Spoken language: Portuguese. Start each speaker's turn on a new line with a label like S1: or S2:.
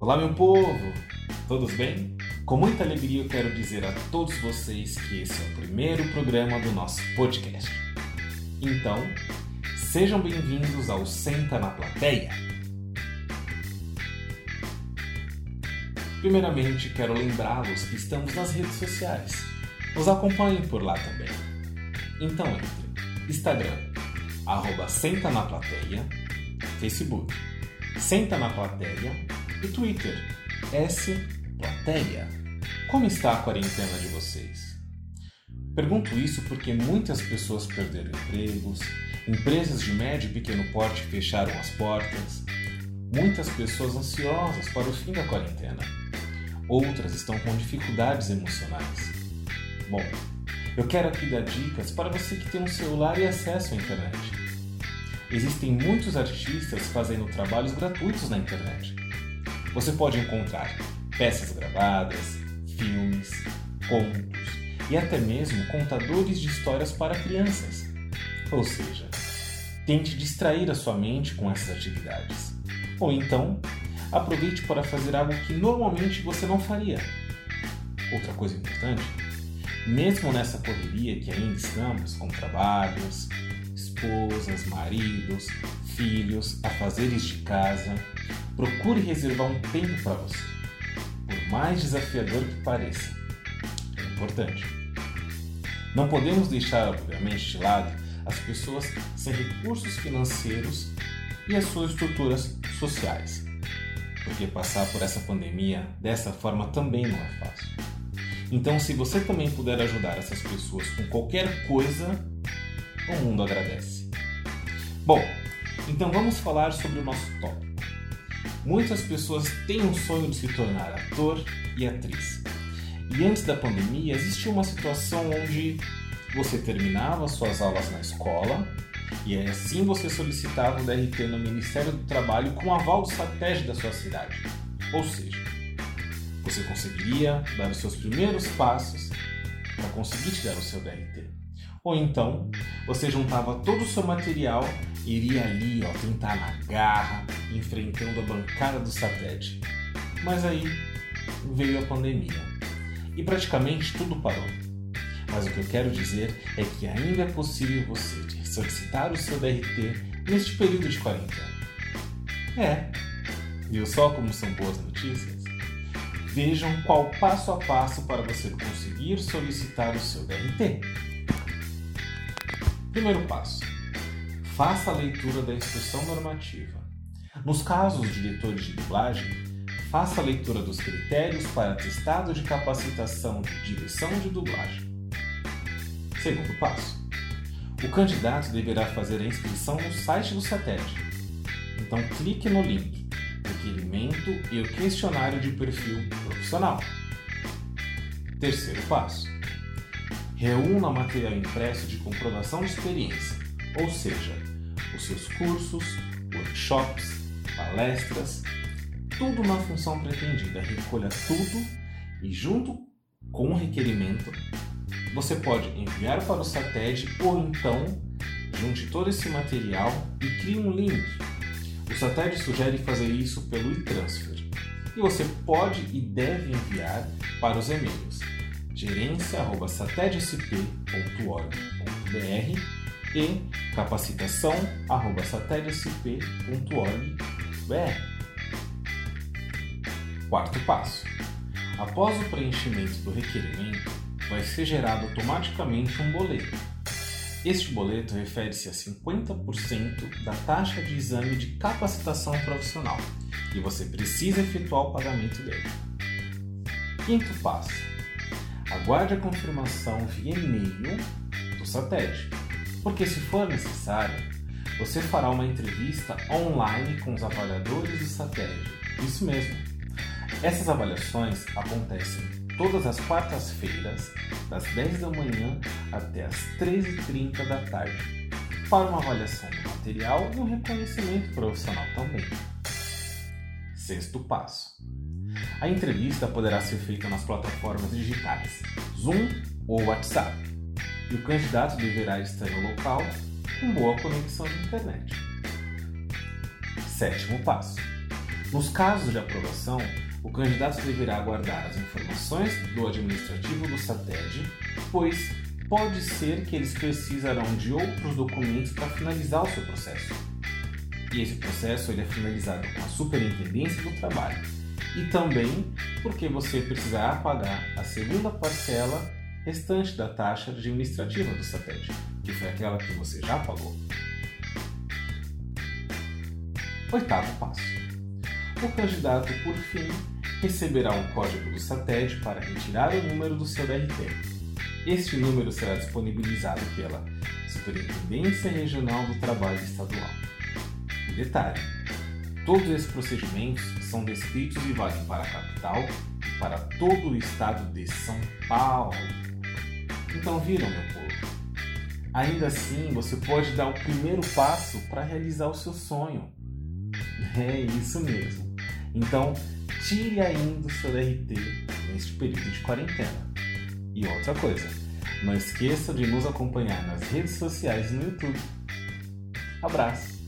S1: Olá, meu povo! Todos bem? Com muita alegria eu quero dizer a todos vocês que esse é o primeiro programa do nosso podcast. Então, sejam bem-vindos ao Senta na Plateia. Primeiramente, quero lembrá-los que estamos nas redes sociais. Nos acompanhem por lá também. Então entre Instagram, arroba Senta na Plateia, Facebook, Senta na Plateia e Twitter, S Plateia. Como está a quarentena de vocês? Pergunto isso porque muitas pessoas perderam empregos, empresas de médio e pequeno porte fecharam as portas, muitas pessoas ansiosas para o fim da quarentena. Outras estão com dificuldades emocionais. Bom, eu quero aqui dar dicas para você que tem um celular e acesso à internet. Existem muitos artistas fazendo trabalhos gratuitos na internet. Você pode encontrar peças gravadas, filmes, contos e até mesmo contadores de histórias para crianças. Ou seja, tente distrair a sua mente com essas atividades. Ou então, aproveite para fazer algo que normalmente você não faria. Outra coisa importante, mesmo nessa correria que ainda estamos, com trabalhos, esposas, maridos, filhos, afazeres de casa, procure reservar um tempo para você, por mais desafiador que pareça. É importante. Não podemos deixar, obviamente, de lado as pessoas sem recursos financeiros e as suas estruturas sociais, porque passar por essa pandemia dessa forma também não é fácil. Então, se você também puder ajudar essas pessoas com qualquer coisa, o mundo agradece. Bom, então vamos falar sobre o nosso tópico. Muitas pessoas têm um sonho de se tornar ator e atriz. E antes da pandemia existia uma situação onde você terminava suas aulas na escola e assim você solicitava o DRT no Ministério do Trabalho com aval do SATEG da sua cidade. Ou seja, você conseguiria dar os seus primeiros passos para conseguir tirar o seu DRT. Ou então, você juntava todo o seu material iria ali, ó, tentar na garra, enfrentando a bancada do satélite. Mas aí veio a pandemia e praticamente tudo parou. Mas o que eu quero dizer é que ainda é possível você solicitar o seu DRT neste período de quarentena. É, viu só como são boas notícias? Vejam qual passo a passo para você conseguir solicitar o seu DRT. Primeiro passo: faça a leitura da instrução normativa. Nos casos de diretores de dublagem, faça a leitura dos critérios para atestado de capacitação de direção de dublagem. Segundo passo: o candidato deverá fazer a inscrição no site do satélite. Então clique no link Requerimento e o questionário de perfil profissional. Terceiro passo: reúna material impresso de comprovação de experiência, ou seja, os seus cursos, workshops, palestras, tudo na função pretendida. Recolha tudo e, junto com o requerimento, você pode enviar para o SATED ou então junte todo esse material e crie um link. O SATED sugere fazer isso pelo e-transfer e você pode e deve enviar para os e-mails gerência.satedesp.org.br e capacitação.satedesp.org.br. Quarto passo. Após o preenchimento do requerimento, vai ser gerado automaticamente um boleto. Este boleto refere-se a 50% da taxa de exame de capacitação profissional e você precisa efetuar o pagamento dele. Quinto passo. Aguarde a confirmação via e-mail do satélite, porque se for necessário, você fará uma entrevista online com os avaliadores do satélite. Isso mesmo. Essas avaliações acontecem todas as quartas-feiras, das 10 da manhã até as 13h30 da tarde, para uma avaliação do material e um reconhecimento profissional também. Sexto passo. A entrevista poderá ser feita nas plataformas digitais Zoom ou WhatsApp, e o candidato deverá estar no local com boa conexão de internet. Sétimo passo. Nos casos de aprovação, o candidato deverá aguardar as informações do administrativo do SATED, pois pode ser que eles precisarão de outros documentos para finalizar o seu processo. E esse processo ele é finalizado com a Superintendência do Trabalho. E também porque você precisará pagar a segunda parcela restante da taxa administrativa do SATED, que foi aquela que você já pagou. Oitavo passo. O candidato, por fim, receberá um código do SATED para retirar o número do seu DRT. Este número será disponibilizado pela Superintendência Regional do Trabalho Estadual. E detalhe: todos esses procedimentos são descritos e valem para a capital e para todo o estado de São Paulo. Então, viram, meu povo? Ainda assim, você pode dar o primeiro passo para realizar o seu sonho. É isso mesmo. Então, tire ainda o seu DRT neste período de quarentena. E outra coisa, não esqueça de nos acompanhar nas redes sociais e no YouTube. Abraço!